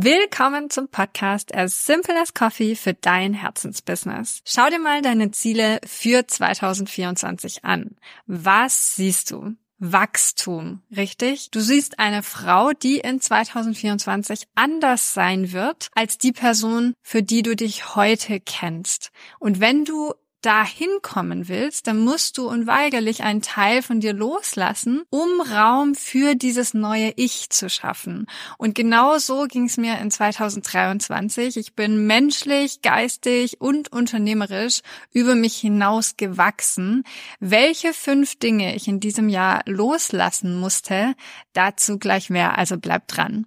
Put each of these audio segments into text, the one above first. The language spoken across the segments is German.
Willkommen zum Podcast As Simple as Coffee für dein Herzensbusiness. Schau dir mal deine Ziele für 2024 an. Was siehst du? Wachstum, richtig? Du siehst eine Frau, die in 2024 anders sein wird als die Person, für die du dich heute kennst. Und wenn du dahin kommen willst, dann musst du unweigerlich einen Teil von dir loslassen, um Raum für dieses neue Ich zu schaffen. Und genau so ging es mir in 2023. Ich bin menschlich, geistig und unternehmerisch über mich hinaus gewachsen. Welche fünf Dinge ich in diesem Jahr loslassen musste, dazu gleich mehr. Also bleib dran.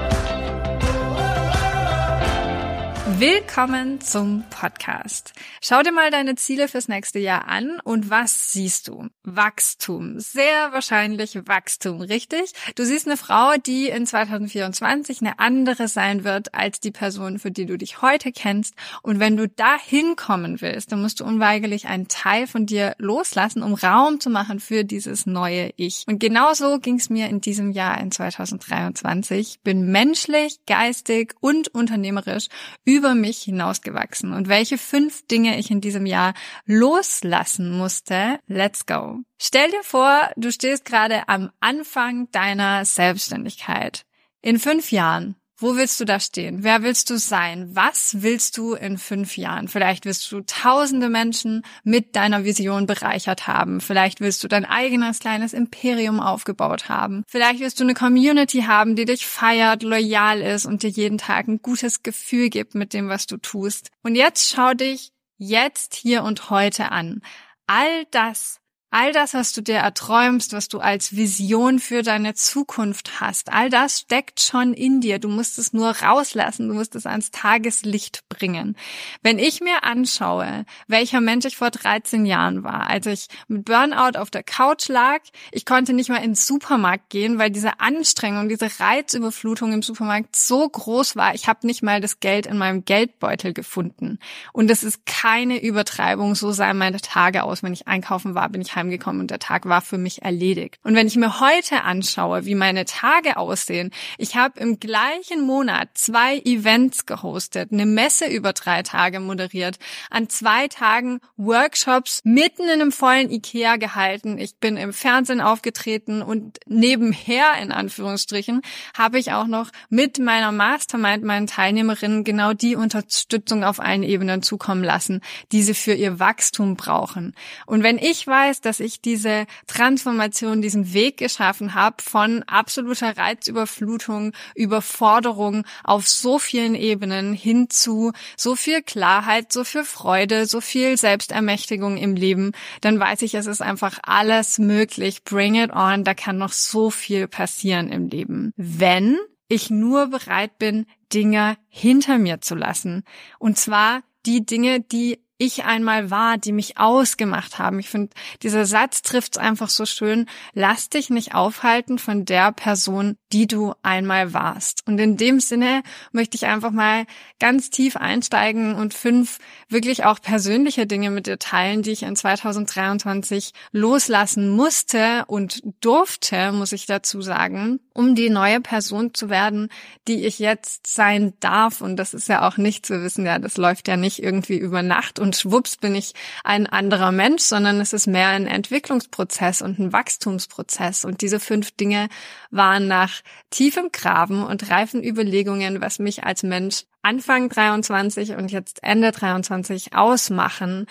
Willkommen zum Podcast. Schau dir mal deine Ziele fürs nächste Jahr an und was siehst du? Wachstum. Sehr wahrscheinlich Wachstum, richtig? Du siehst eine Frau, die in 2024 eine andere sein wird als die Person, für die du dich heute kennst. Und wenn du da hinkommen willst, dann musst du unweigerlich einen Teil von dir loslassen, um Raum zu machen für dieses neue Ich. Und genauso ging es mir in diesem Jahr in 2023. Bin menschlich, geistig und unternehmerisch über über mich hinausgewachsen und welche fünf Dinge ich in diesem Jahr loslassen musste. Let's go. Stell dir vor, du stehst gerade am Anfang deiner Selbstständigkeit. In fünf Jahren wo willst du da stehen? Wer willst du sein? Was willst du in fünf Jahren? Vielleicht willst du tausende Menschen mit deiner Vision bereichert haben. Vielleicht willst du dein eigenes kleines Imperium aufgebaut haben. Vielleicht willst du eine Community haben, die dich feiert, loyal ist und dir jeden Tag ein gutes Gefühl gibt mit dem, was du tust. Und jetzt schau dich jetzt, hier und heute an. All das All das, was du dir erträumst, was du als Vision für deine Zukunft hast, all das steckt schon in dir. Du musst es nur rauslassen, du musst es ans Tageslicht bringen. Wenn ich mir anschaue, welcher Mensch ich vor 13 Jahren war, als ich mit Burnout auf der Couch lag, ich konnte nicht mal ins Supermarkt gehen, weil diese Anstrengung, diese Reizüberflutung im Supermarkt so groß war. Ich habe nicht mal das Geld in meinem Geldbeutel gefunden. Und es ist keine Übertreibung, so sahen meine Tage aus, wenn ich einkaufen war, bin ich heimgekommen und der Tag war für mich erledigt. Und wenn ich mir heute anschaue, wie meine Tage aussehen, ich habe im gleichen Monat zwei Events gehostet, eine Messe über drei Tage moderiert, an zwei Tagen Workshops mitten in einem vollen Ikea gehalten. Ich bin im Fernsehen aufgetreten und nebenher, in Anführungsstrichen, habe ich auch noch mit meiner Mastermind meinen Teilnehmerinnen genau die Unterstützung auf allen Ebenen zukommen lassen, die sie für ihr Wachstum brauchen. Und wenn ich weiß, dass dass ich diese Transformation, diesen Weg geschaffen habe von absoluter Reizüberflutung, Überforderung auf so vielen Ebenen hin zu so viel Klarheit, so viel Freude, so viel Selbstermächtigung im Leben, dann weiß ich, es ist einfach alles möglich. Bring it on. Da kann noch so viel passieren im Leben. Wenn ich nur bereit bin, Dinge hinter mir zu lassen. Und zwar die Dinge, die ich einmal war, die mich ausgemacht haben. Ich finde, dieser Satz trifft es einfach so schön. Lass dich nicht aufhalten von der Person, die du einmal warst. Und in dem Sinne möchte ich einfach mal ganz tief einsteigen und fünf wirklich auch persönliche Dinge mit dir teilen, die ich in 2023 loslassen musste und durfte, muss ich dazu sagen, um die neue Person zu werden, die ich jetzt sein darf. Und das ist ja auch nicht zu wissen, ja, das läuft ja nicht irgendwie über Nacht und schwupps bin ich ein anderer Mensch, sondern es ist mehr ein Entwicklungsprozess und ein Wachstumsprozess. Und diese fünf Dinge waren nach tiefem Graben und reifen Überlegungen, was mich als Mensch Anfang 23 und jetzt Ende 23 ausmachen,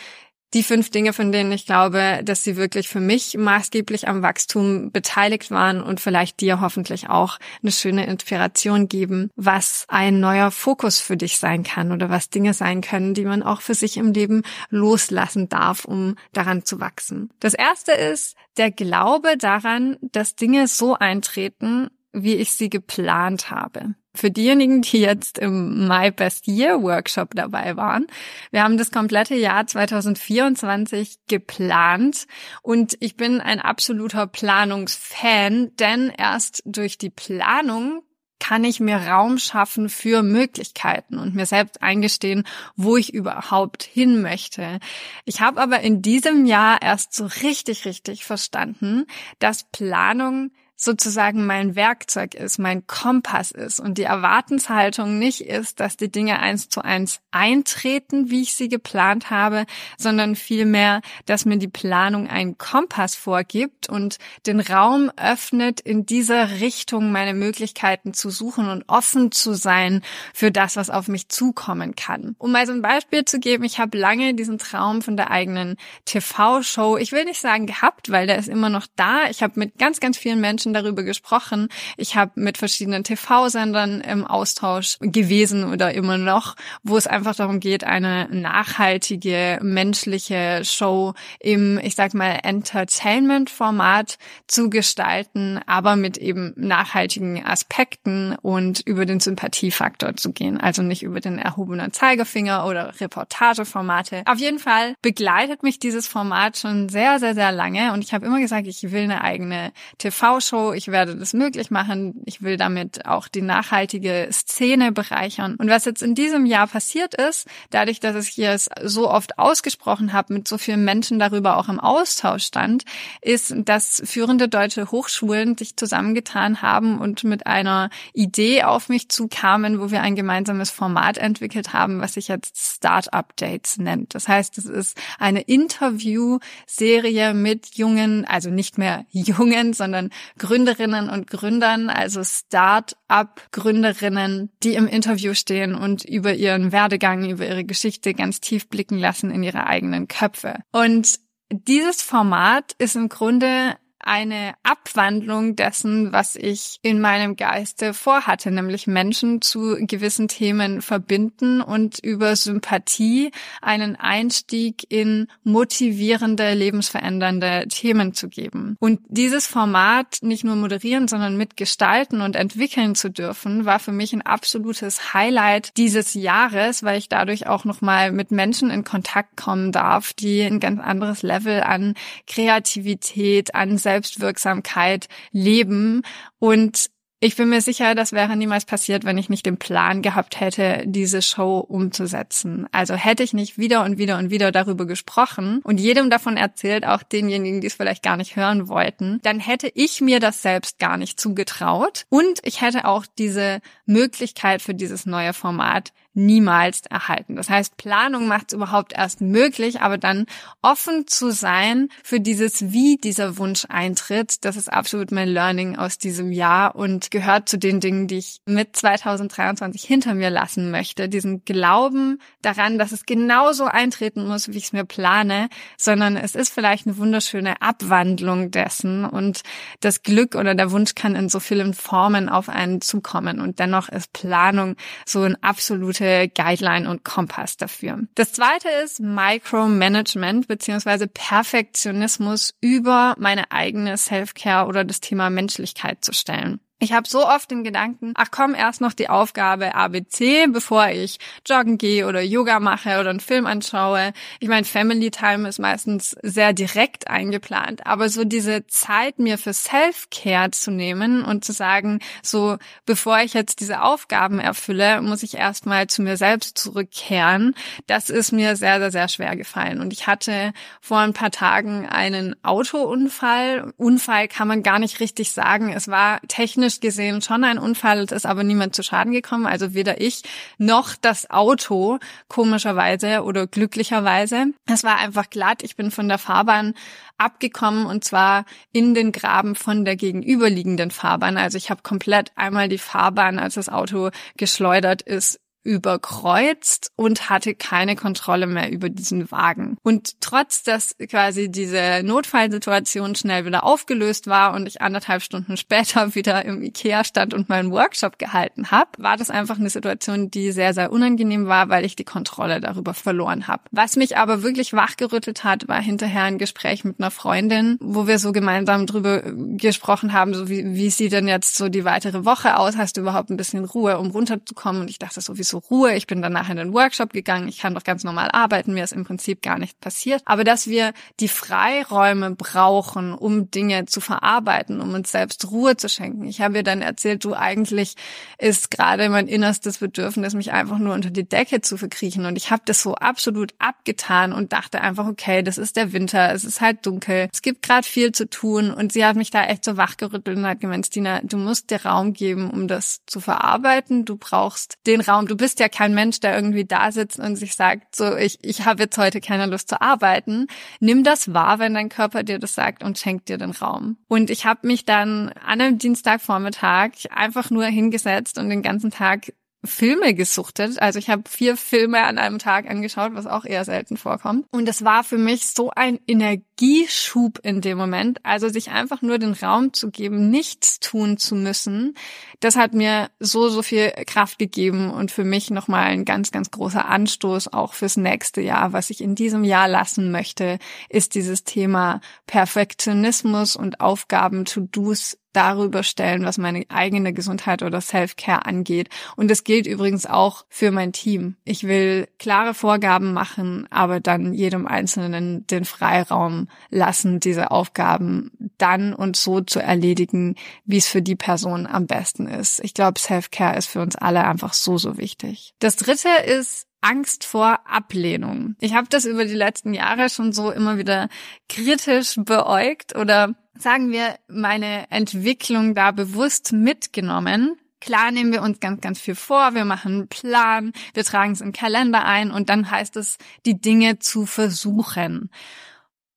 die fünf Dinge, von denen ich glaube, dass sie wirklich für mich maßgeblich am Wachstum beteiligt waren und vielleicht dir hoffentlich auch eine schöne Inspiration geben, was ein neuer Fokus für dich sein kann oder was Dinge sein können, die man auch für sich im Leben loslassen darf, um daran zu wachsen. Das erste ist der Glaube daran, dass Dinge so eintreten, wie ich sie geplant habe. Für diejenigen, die jetzt im My Best Year Workshop dabei waren, wir haben das komplette Jahr 2024 geplant und ich bin ein absoluter Planungsfan, denn erst durch die Planung kann ich mir Raum schaffen für Möglichkeiten und mir selbst eingestehen, wo ich überhaupt hin möchte. Ich habe aber in diesem Jahr erst so richtig, richtig verstanden, dass Planung sozusagen mein Werkzeug ist, mein Kompass ist und die Erwartenshaltung nicht ist, dass die Dinge eins zu eins eintreten, wie ich sie geplant habe, sondern vielmehr, dass mir die Planung einen Kompass vorgibt und den Raum öffnet, in dieser Richtung meine Möglichkeiten zu suchen und offen zu sein für das, was auf mich zukommen kann. Um mal so ein Beispiel zu geben, ich habe lange diesen Traum von der eigenen TV-Show, ich will nicht sagen gehabt, weil der ist immer noch da. Ich habe mit ganz, ganz vielen Menschen Menschen darüber gesprochen. Ich habe mit verschiedenen TV-Sendern im Austausch gewesen oder immer noch, wo es einfach darum geht, eine nachhaltige menschliche Show im, ich sag mal, Entertainment-Format zu gestalten, aber mit eben nachhaltigen Aspekten und über den Sympathiefaktor zu gehen. Also nicht über den erhobenen Zeigefinger oder Reportageformate. Auf jeden Fall begleitet mich dieses Format schon sehr, sehr, sehr lange und ich habe immer gesagt, ich will eine eigene TV-Show Show. Ich werde das möglich machen. Ich will damit auch die nachhaltige Szene bereichern. Und was jetzt in diesem Jahr passiert ist, dadurch, dass ich es so oft ausgesprochen habe, mit so vielen Menschen darüber auch im Austausch stand, ist, dass führende deutsche Hochschulen sich zusammengetan haben und mit einer Idee auf mich zukamen, wo wir ein gemeinsames Format entwickelt haben, was sich jetzt Start Updates nennt. Das heißt, es ist eine Interview-Serie mit jungen, also nicht mehr jungen, sondern Gründerinnen und Gründern, also Start-up-Gründerinnen, die im Interview stehen und über ihren Werdegang, über ihre Geschichte ganz tief blicken lassen in ihre eigenen Köpfe. Und dieses Format ist im Grunde eine Abwandlung dessen, was ich in meinem Geiste vorhatte, nämlich Menschen zu gewissen Themen verbinden und über Sympathie einen Einstieg in motivierende, lebensverändernde Themen zu geben. Und dieses Format nicht nur moderieren, sondern mitgestalten und entwickeln zu dürfen, war für mich ein absolutes Highlight dieses Jahres, weil ich dadurch auch nochmal mit Menschen in Kontakt kommen darf, die ein ganz anderes Level an Kreativität, an Selbstwirksamkeit leben und ich bin mir sicher, das wäre niemals passiert, wenn ich nicht den Plan gehabt hätte, diese Show umzusetzen. Also hätte ich nicht wieder und wieder und wieder darüber gesprochen und jedem davon erzählt, auch denjenigen, die es vielleicht gar nicht hören wollten, dann hätte ich mir das selbst gar nicht zugetraut und ich hätte auch diese Möglichkeit für dieses neue Format niemals erhalten. Das heißt, Planung macht es überhaupt erst möglich, aber dann offen zu sein für dieses, wie dieser Wunsch eintritt, das ist absolut mein Learning aus diesem Jahr und gehört zu den Dingen, die ich mit 2023 hinter mir lassen möchte. Diesen Glauben daran, dass es genauso eintreten muss, wie ich es mir plane, sondern es ist vielleicht eine wunderschöne Abwandlung dessen und das Glück oder der Wunsch kann in so vielen Formen auf einen zukommen und dennoch ist Planung so ein absolut gute Guideline und Kompass dafür. Das zweite ist Micromanagement beziehungsweise Perfektionismus über meine eigene Self-Care oder das Thema Menschlichkeit zu stellen. Ich habe so oft den Gedanken, ach komm, erst noch die Aufgabe ABC, bevor ich joggen gehe oder Yoga mache oder einen Film anschaue. Ich meine, Family Time ist meistens sehr direkt eingeplant, aber so diese Zeit mir für Self-Care zu nehmen und zu sagen, so bevor ich jetzt diese Aufgaben erfülle, muss ich erstmal zu mir selbst zurückkehren. Das ist mir sehr, sehr, sehr schwer gefallen. Und ich hatte vor ein paar Tagen einen Autounfall. Unfall kann man gar nicht richtig sagen. Es war technisch technisch gesehen schon ein Unfall, es ist aber niemand zu Schaden gekommen, also weder ich noch das Auto, komischerweise oder glücklicherweise. Es war einfach glatt, ich bin von der Fahrbahn abgekommen und zwar in den Graben von der gegenüberliegenden Fahrbahn. Also ich habe komplett einmal die Fahrbahn, als das Auto geschleudert ist, überkreuzt und hatte keine Kontrolle mehr über diesen Wagen. Und trotz, dass quasi diese Notfallsituation schnell wieder aufgelöst war und ich anderthalb Stunden später wieder im Ikea stand und meinen Workshop gehalten habe, war das einfach eine Situation, die sehr, sehr unangenehm war, weil ich die Kontrolle darüber verloren habe. Was mich aber wirklich wachgerüttelt hat, war hinterher ein Gespräch mit einer Freundin, wo wir so gemeinsam drüber gesprochen haben, so wie, wie sieht denn jetzt so die weitere Woche aus? Hast du überhaupt ein bisschen Ruhe, um runterzukommen? Und ich dachte so, so Ruhe. Ich bin danach in den Workshop gegangen. Ich kann doch ganz normal arbeiten. Mir ist im Prinzip gar nichts passiert. Aber dass wir die Freiräume brauchen, um Dinge zu verarbeiten, um uns selbst Ruhe zu schenken. Ich habe ihr dann erzählt, du eigentlich ist gerade mein innerstes Bedürfnis, mich einfach nur unter die Decke zu verkriechen. Und ich habe das so absolut abgetan und dachte einfach, okay, das ist der Winter. Es ist halt dunkel. Es gibt gerade viel zu tun. Und sie hat mich da echt so wachgerüttelt und hat gemeint, Stina, du musst dir Raum geben, um das zu verarbeiten. Du brauchst den Raum. Du bist ja kein Mensch, der irgendwie da sitzt und sich sagt, so, ich, ich habe jetzt heute keine Lust zu arbeiten. Nimm das wahr, wenn dein Körper dir das sagt und schenk dir den Raum. Und ich habe mich dann an einem Dienstagvormittag einfach nur hingesetzt und den ganzen Tag Filme gesuchtet. Also ich habe vier Filme an einem Tag angeschaut, was auch eher selten vorkommt. Und es war für mich so ein Energieschub in dem Moment. Also sich einfach nur den Raum zu geben, nichts tun zu müssen, das hat mir so, so viel Kraft gegeben und für mich nochmal ein ganz, ganz großer Anstoß auch fürs nächste Jahr. Was ich in diesem Jahr lassen möchte, ist dieses Thema Perfektionismus und Aufgaben, To-Dos darüber stellen, was meine eigene Gesundheit oder Self-Care angeht. Und das gilt übrigens auch für mein Team. Ich will klare Vorgaben machen, aber dann jedem Einzelnen den Freiraum lassen, diese Aufgaben dann und so zu erledigen, wie es für die Person am besten ist. Ich glaube, Self-Care ist für uns alle einfach so, so wichtig. Das dritte ist, Angst vor Ablehnung. Ich habe das über die letzten Jahre schon so immer wieder kritisch beäugt oder sagen wir, meine Entwicklung da bewusst mitgenommen. Klar nehmen wir uns ganz, ganz viel vor, wir machen einen Plan, wir tragen es im Kalender ein und dann heißt es, die Dinge zu versuchen.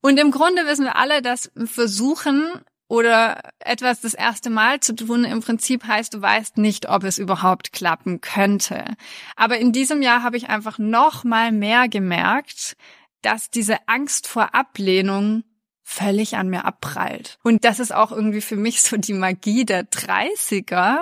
Und im Grunde wissen wir alle, dass Versuchen oder etwas das erste Mal zu tun im Prinzip heißt, du weißt nicht, ob es überhaupt klappen könnte. Aber in diesem Jahr habe ich einfach noch mal mehr gemerkt, dass diese Angst vor Ablehnung völlig an mir abprallt. Und das ist auch irgendwie für mich so die Magie der 30er.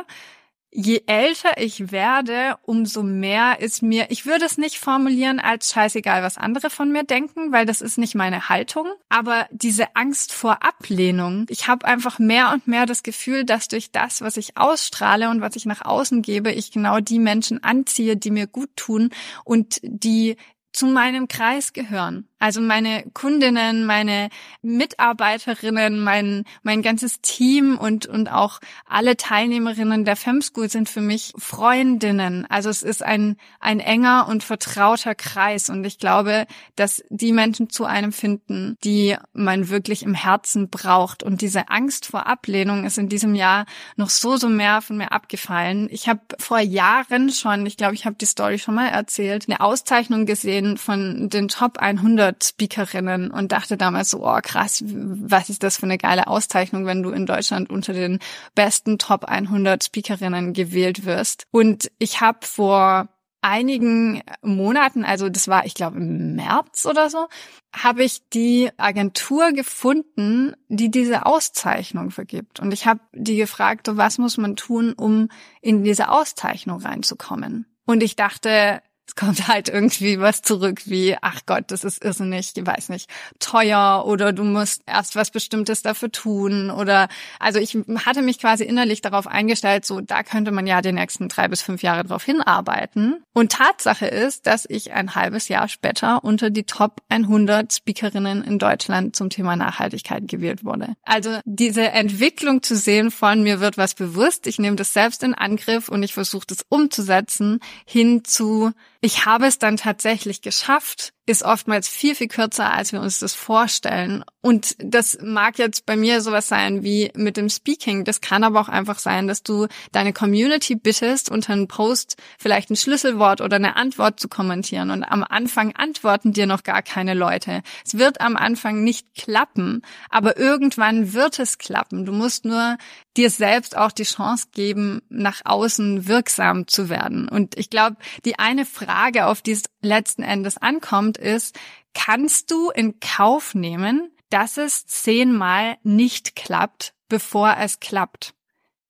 Je älter ich werde, umso mehr ist mir, ich würde es nicht formulieren als scheißegal, was andere von mir denken, weil das ist nicht meine Haltung. Aber diese Angst vor Ablehnung, ich habe einfach mehr und mehr das Gefühl, dass durch das, was ich ausstrahle und was ich nach außen gebe, ich genau die Menschen anziehe, die mir gut tun und die zu meinem Kreis gehören. Also meine Kundinnen, meine Mitarbeiterinnen, mein, mein ganzes Team und, und auch alle Teilnehmerinnen der FemSchool sind für mich Freundinnen. Also es ist ein, ein enger und vertrauter Kreis. Und ich glaube, dass die Menschen zu einem finden, die man wirklich im Herzen braucht. Und diese Angst vor Ablehnung ist in diesem Jahr noch so, so mehr von mir abgefallen. Ich habe vor Jahren schon, ich glaube, ich habe die Story schon mal erzählt, eine Auszeichnung gesehen von den Top 100 Speakerinnen und dachte damals so, oh krass, was ist das für eine geile Auszeichnung, wenn du in Deutschland unter den besten Top 100 Speakerinnen gewählt wirst. Und ich habe vor einigen Monaten, also das war, ich glaube, im März oder so, habe ich die Agentur gefunden, die diese Auszeichnung vergibt. Und ich habe die gefragt, was muss man tun, um in diese Auszeichnung reinzukommen? Und ich dachte, es kommt halt irgendwie was zurück wie, ach Gott, das ist irrsinnig, ich weiß nicht, teuer oder du musst erst was Bestimmtes dafür tun oder, also ich hatte mich quasi innerlich darauf eingestellt, so, da könnte man ja die nächsten drei bis fünf Jahre drauf hinarbeiten. Und Tatsache ist, dass ich ein halbes Jahr später unter die Top 100 Speakerinnen in Deutschland zum Thema Nachhaltigkeit gewählt wurde. Also diese Entwicklung zu sehen von mir wird was bewusst, ich nehme das selbst in Angriff und ich versuche das umzusetzen, hin zu ich habe es dann tatsächlich geschafft, ist oftmals viel, viel kürzer, als wir uns das vorstellen. Und das mag jetzt bei mir sowas sein wie mit dem Speaking. Das kann aber auch einfach sein, dass du deine Community bittest, unter einem Post vielleicht ein Schlüsselwort oder eine Antwort zu kommentieren. Und am Anfang antworten dir noch gar keine Leute. Es wird am Anfang nicht klappen, aber irgendwann wird es klappen. Du musst nur dir selbst auch die Chance geben, nach außen wirksam zu werden. Und ich glaube, die eine Frage, auf die es letzten Endes ankommt, ist, kannst du in Kauf nehmen, dass es zehnmal nicht klappt, bevor es klappt?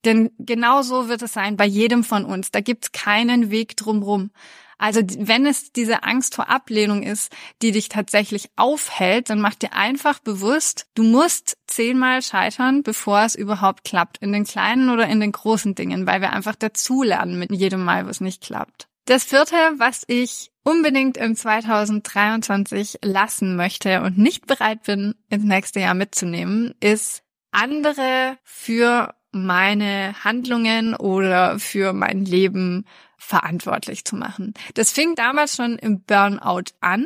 Denn genau so wird es sein bei jedem von uns. Da gibt's keinen Weg drumrum. Also wenn es diese Angst vor Ablehnung ist, die dich tatsächlich aufhält, dann mach dir einfach bewusst, du musst zehnmal scheitern, bevor es überhaupt klappt. In den kleinen oder in den großen Dingen, weil wir einfach dazulernen mit jedem Mal, wo es nicht klappt. Das vierte, was ich unbedingt in 2023 lassen möchte und nicht bereit bin, ins nächste Jahr mitzunehmen, ist andere für meine Handlungen oder für mein Leben verantwortlich zu machen. Das fing damals schon im Burnout an.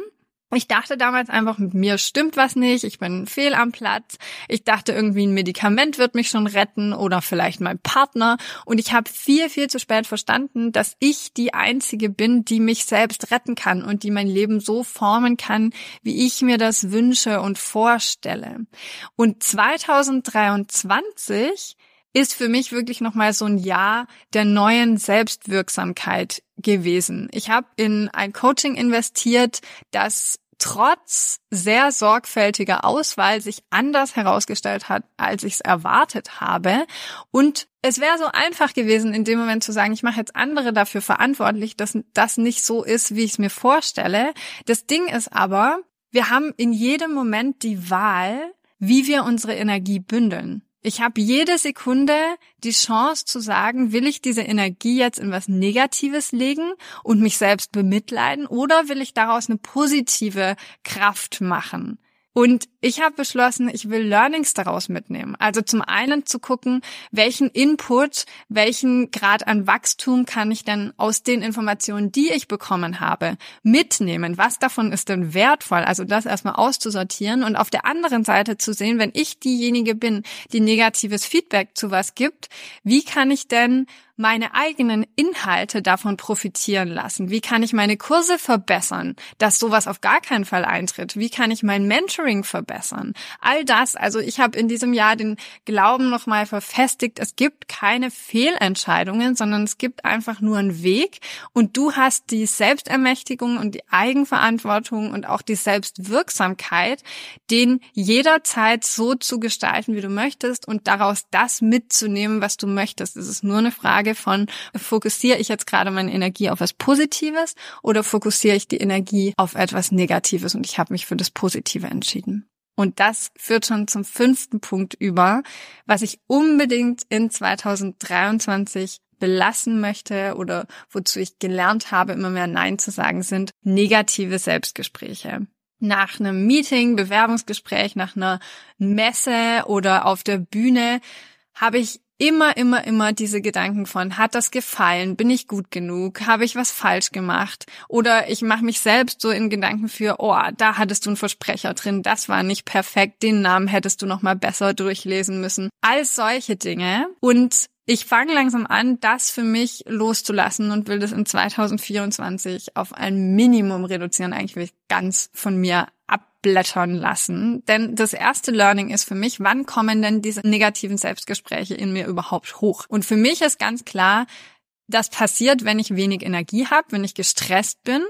Ich dachte damals einfach, mit mir stimmt was nicht, ich bin fehl am Platz. Ich dachte irgendwie, ein Medikament wird mich schon retten oder vielleicht mein Partner. Und ich habe viel, viel zu spät verstanden, dass ich die Einzige bin, die mich selbst retten kann und die mein Leben so formen kann, wie ich mir das wünsche und vorstelle. Und 2023 ist für mich wirklich nochmal so ein Jahr der neuen Selbstwirksamkeit gewesen. Ich habe in ein Coaching investiert, das trotz sehr sorgfältiger Auswahl sich anders herausgestellt hat, als ich es erwartet habe. Und es wäre so einfach gewesen, in dem Moment zu sagen, ich mache jetzt andere dafür verantwortlich, dass das nicht so ist, wie ich es mir vorstelle. Das Ding ist aber, wir haben in jedem Moment die Wahl, wie wir unsere Energie bündeln. Ich habe jede Sekunde die Chance zu sagen, will ich diese Energie jetzt in was Negatives legen und mich selbst bemitleiden oder will ich daraus eine positive Kraft machen? Und ich habe beschlossen, ich will Learnings daraus mitnehmen. Also zum einen zu gucken, welchen Input, welchen Grad an Wachstum kann ich denn aus den Informationen, die ich bekommen habe, mitnehmen. Was davon ist denn wertvoll? Also das erstmal auszusortieren und auf der anderen Seite zu sehen, wenn ich diejenige bin, die negatives Feedback zu was gibt, wie kann ich denn meine eigenen Inhalte davon profitieren lassen? Wie kann ich meine Kurse verbessern, dass sowas auf gar keinen Fall eintritt? Wie kann ich mein Mentoring verbessern? All das, also ich habe in diesem Jahr den Glauben nochmal verfestigt, es gibt keine Fehlentscheidungen, sondern es gibt einfach nur einen Weg und du hast die Selbstermächtigung und die Eigenverantwortung und auch die Selbstwirksamkeit, den jederzeit so zu gestalten, wie du möchtest und daraus das mitzunehmen, was du möchtest. Es ist nur eine Frage Frage von, fokussiere ich jetzt gerade meine Energie auf was Positives oder fokussiere ich die Energie auf etwas Negatives und ich habe mich für das Positive entschieden. Und das führt schon zum fünften Punkt über, was ich unbedingt in 2023 belassen möchte oder wozu ich gelernt habe, immer mehr Nein zu sagen, sind negative Selbstgespräche. Nach einem Meeting, Bewerbungsgespräch, nach einer Messe oder auf der Bühne habe ich immer, immer, immer diese Gedanken von, hat das gefallen? Bin ich gut genug? Habe ich was falsch gemacht? Oder ich mache mich selbst so in Gedanken für, oh, da hattest du einen Versprecher drin, das war nicht perfekt, den Namen hättest du noch mal besser durchlesen müssen. All solche Dinge. Und ich fange langsam an, das für mich loszulassen und will das in 2024 auf ein Minimum reduzieren. Eigentlich will ich ganz von mir abblättern lassen. Denn das erste Learning ist für mich, wann kommen denn diese negativen Selbstgespräche in mir überhaupt hoch? Und für mich ist ganz klar, das passiert, wenn ich wenig Energie habe, wenn ich gestresst bin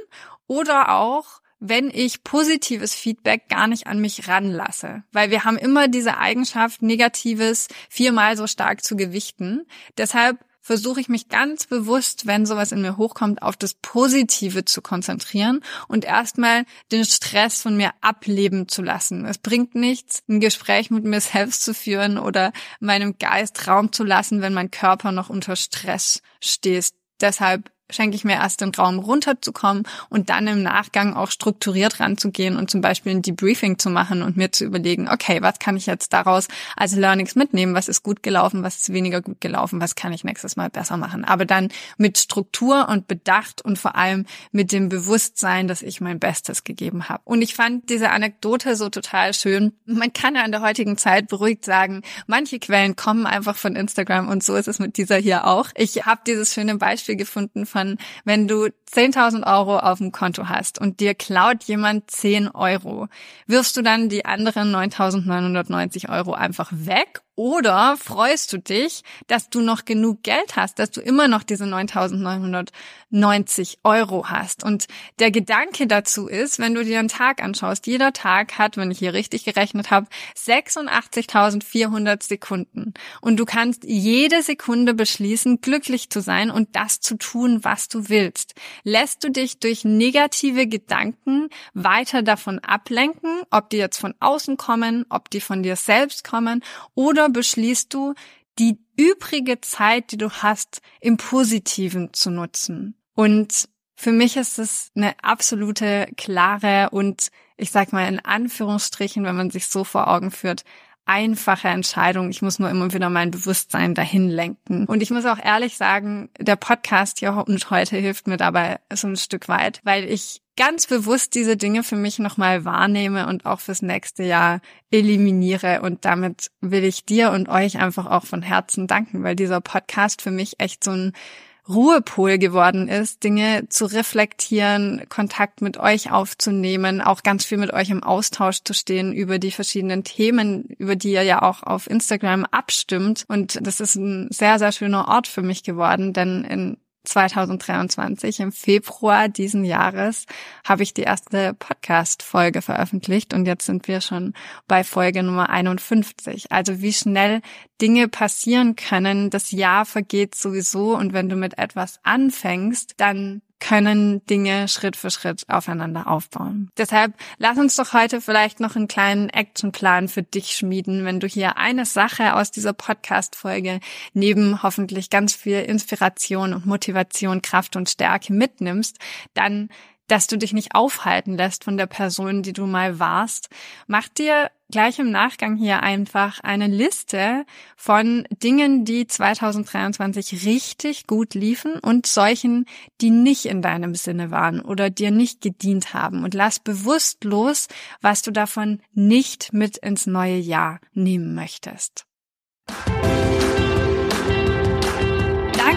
oder auch, wenn ich positives Feedback gar nicht an mich ranlasse. Weil wir haben immer diese Eigenschaft, Negatives viermal so stark zu gewichten. Deshalb versuche ich mich ganz bewusst, wenn sowas in mir hochkommt, auf das Positive zu konzentrieren und erstmal den Stress von mir ableben zu lassen. Es bringt nichts, ein Gespräch mit mir selbst zu führen oder meinem Geist Raum zu lassen, wenn mein Körper noch unter Stress steht. Deshalb schenke ich mir erst den Raum runterzukommen und dann im Nachgang auch strukturiert ranzugehen und zum Beispiel ein Debriefing zu machen und mir zu überlegen, okay, was kann ich jetzt daraus als Learnings mitnehmen? Was ist gut gelaufen? Was ist weniger gut gelaufen? Was kann ich nächstes Mal besser machen? Aber dann mit Struktur und Bedacht und vor allem mit dem Bewusstsein, dass ich mein Bestes gegeben habe. Und ich fand diese Anekdote so total schön. Man kann ja in der heutigen Zeit beruhigt sagen, manche Quellen kommen einfach von Instagram und so ist es mit dieser hier auch. Ich habe dieses schöne Beispiel gefunden von, wenn du 10.000 Euro auf dem Konto hast und dir klaut jemand 10 Euro, wirfst du dann die anderen 9.990 Euro einfach weg oder freust du dich, dass du noch genug Geld hast, dass du immer noch diese 9.990 Euro hast? Und der Gedanke dazu ist, wenn du dir einen Tag anschaust, jeder Tag hat, wenn ich hier richtig gerechnet habe, 86.400 Sekunden. Und du kannst jede Sekunde beschließen, glücklich zu sein und das zu tun, was du willst. Lässt du dich durch negative Gedanken weiter davon ablenken, ob die jetzt von außen kommen, ob die von dir selbst kommen oder oder beschließt du, die übrige Zeit, die du hast, im Positiven zu nutzen? Und für mich ist es eine absolute klare und ich sag mal in Anführungsstrichen, wenn man sich so vor Augen führt, einfache Entscheidung. Ich muss nur immer wieder mein Bewusstsein dahin lenken. Und ich muss auch ehrlich sagen, der Podcast hier und heute hilft mir dabei so ein Stück weit, weil ich ganz bewusst diese Dinge für mich nochmal wahrnehme und auch fürs nächste Jahr eliminiere. Und damit will ich dir und euch einfach auch von Herzen danken, weil dieser Podcast für mich echt so ein Ruhepol geworden ist, Dinge zu reflektieren, Kontakt mit euch aufzunehmen, auch ganz viel mit euch im Austausch zu stehen über die verschiedenen Themen, über die ihr ja auch auf Instagram abstimmt. Und das ist ein sehr, sehr schöner Ort für mich geworden, denn in 2023, im Februar diesen Jahres, habe ich die erste Podcast-Folge veröffentlicht und jetzt sind wir schon bei Folge Nummer 51. Also wie schnell Dinge passieren können, das Jahr vergeht sowieso und wenn du mit etwas anfängst, dann können Dinge Schritt für Schritt aufeinander aufbauen. Deshalb lass uns doch heute vielleicht noch einen kleinen Actionplan für dich schmieden, wenn du hier eine Sache aus dieser Podcast-Folge neben hoffentlich ganz viel Inspiration und Motivation, Kraft und Stärke mitnimmst, dann dass du dich nicht aufhalten lässt von der Person, die du mal warst. Mach dir gleich im Nachgang hier einfach eine Liste von Dingen, die 2023 richtig gut liefen und solchen, die nicht in deinem Sinne waren oder dir nicht gedient haben. Und lass bewusst los, was du davon nicht mit ins neue Jahr nehmen möchtest.